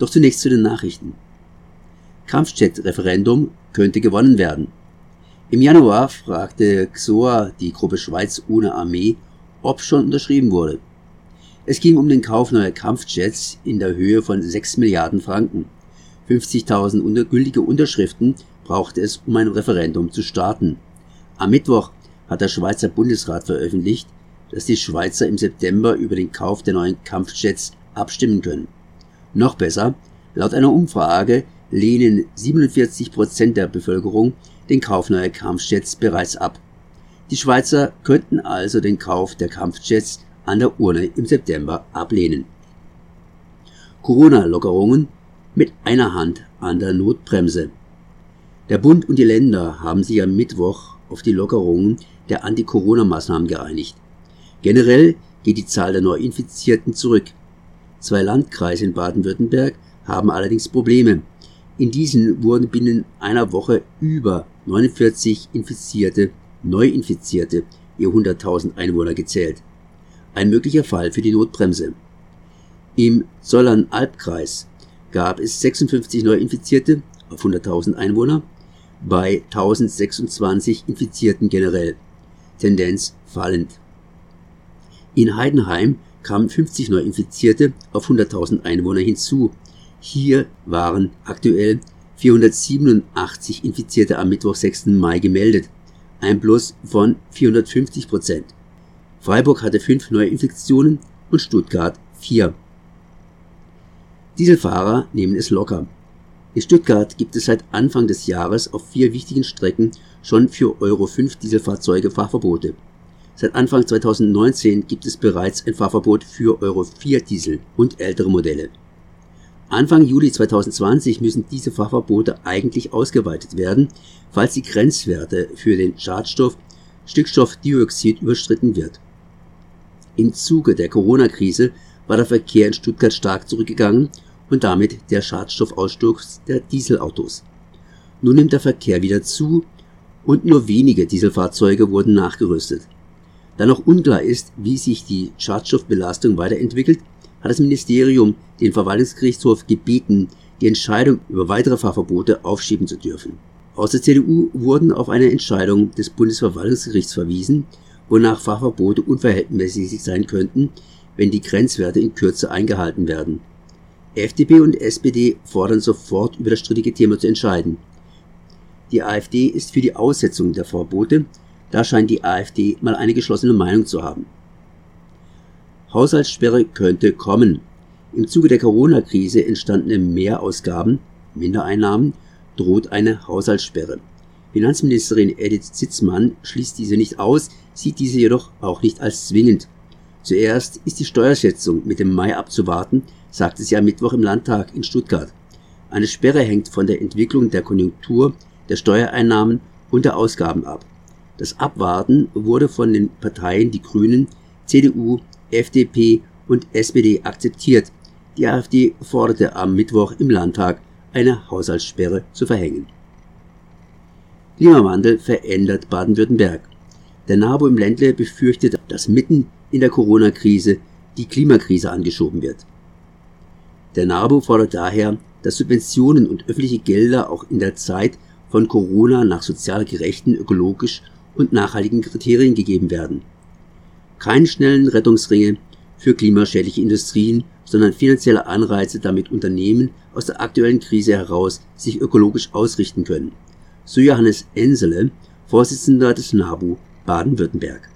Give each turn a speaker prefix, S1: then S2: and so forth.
S1: Doch zunächst zu den Nachrichten. Kampfjet-Referendum könnte gewonnen werden. Im Januar fragte XOA die Gruppe Schweiz ohne Armee, ob schon unterschrieben wurde. Es ging um den Kauf neuer Kampfjets in der Höhe von 6 Milliarden Franken. 50.000 gültige Unterschriften brauchte es, um ein Referendum zu starten. Am Mittwoch hat der Schweizer Bundesrat veröffentlicht, dass die Schweizer im September über den Kauf der neuen Kampfjets abstimmen können. Noch besser, laut einer Umfrage lehnen 47 Prozent der Bevölkerung den Kauf neuer Kampfjets bereits ab. Die Schweizer könnten also den Kauf der Kampfjets an der Urne im September ablehnen. Corona-Lockerungen mit einer Hand an der Notbremse. Der Bund und die Länder haben sich am Mittwoch auf die Lockerungen der Anti-Corona-Maßnahmen geeinigt. Generell geht die Zahl der Neuinfizierten zurück. Zwei Landkreise in Baden-Württemberg haben allerdings Probleme. In diesen wurden binnen einer Woche über 49 Infizierte, Neuinfizierte je 100.000 Einwohner gezählt. Ein möglicher Fall für die Notbremse. Im Zollern-Albkreis gab es 56 Neuinfizierte auf 100.000 Einwohner bei 1026 Infizierten generell. Tendenz fallend. In Heidenheim kamen 50 Neuinfizierte auf 100.000 Einwohner hinzu. Hier waren aktuell 487 Infizierte am Mittwoch 6. Mai gemeldet, ein Plus von 450 Prozent. Freiburg hatte fünf Neuinfektionen und Stuttgart vier. Dieselfahrer nehmen es locker. In Stuttgart gibt es seit Anfang des Jahres auf vier wichtigen Strecken schon für Euro 5 Dieselfahrzeuge Fahrverbote. Seit Anfang 2019 gibt es bereits ein Fahrverbot für Euro 4 Diesel und ältere Modelle. Anfang Juli 2020 müssen diese Fahrverbote eigentlich ausgeweitet werden, falls die Grenzwerte für den Schadstoff Stickstoffdioxid überschritten wird. Im Zuge der Corona-Krise war der Verkehr in Stuttgart stark zurückgegangen und damit der Schadstoffausstoß der Dieselautos. Nun nimmt der Verkehr wieder zu und nur wenige Dieselfahrzeuge wurden nachgerüstet. Da noch unklar ist, wie sich die Schadstoffbelastung weiterentwickelt, hat das Ministerium den Verwaltungsgerichtshof gebeten, die Entscheidung über weitere Fahrverbote aufschieben zu dürfen. Aus der CDU wurden auf eine Entscheidung des Bundesverwaltungsgerichts verwiesen, wonach Fahrverbote unverhältnismäßig sein könnten, wenn die Grenzwerte in Kürze eingehalten werden. FDP und SPD fordern sofort über das strittige Thema zu entscheiden. Die AfD ist für die Aussetzung der Verbote, da scheint die AfD mal eine geschlossene Meinung zu haben. Haushaltssperre könnte kommen. Im Zuge der Corona-Krise entstandene Mehrausgaben, Mindereinnahmen, droht eine Haushaltssperre. Finanzministerin Edith Zitzmann schließt diese nicht aus, sieht diese jedoch auch nicht als zwingend. Zuerst ist die Steuerschätzung mit dem Mai abzuwarten, sagte sie am Mittwoch im Landtag in Stuttgart. Eine Sperre hängt von der Entwicklung der Konjunktur, der Steuereinnahmen und der Ausgaben ab. Das Abwarten wurde von den Parteien die Grünen, CDU, FDP und SPD akzeptiert. Die AfD forderte am Mittwoch im Landtag eine Haushaltssperre zu verhängen. Klimawandel verändert Baden-Württemberg. Der NABU im Ländle befürchtet, dass mitten in der Corona-Krise die Klimakrise angeschoben wird. Der NABU fordert daher, dass Subventionen und öffentliche Gelder auch in der Zeit von Corona nach sozial gerechten, ökologisch und nachhaltigen Kriterien gegeben werden. Keine schnellen Rettungsringe für klimaschädliche Industrien, sondern finanzielle Anreize, damit Unternehmen aus der aktuellen Krise heraus sich ökologisch ausrichten können. So Johannes Ensele, Vorsitzender des NABU Baden-Württemberg.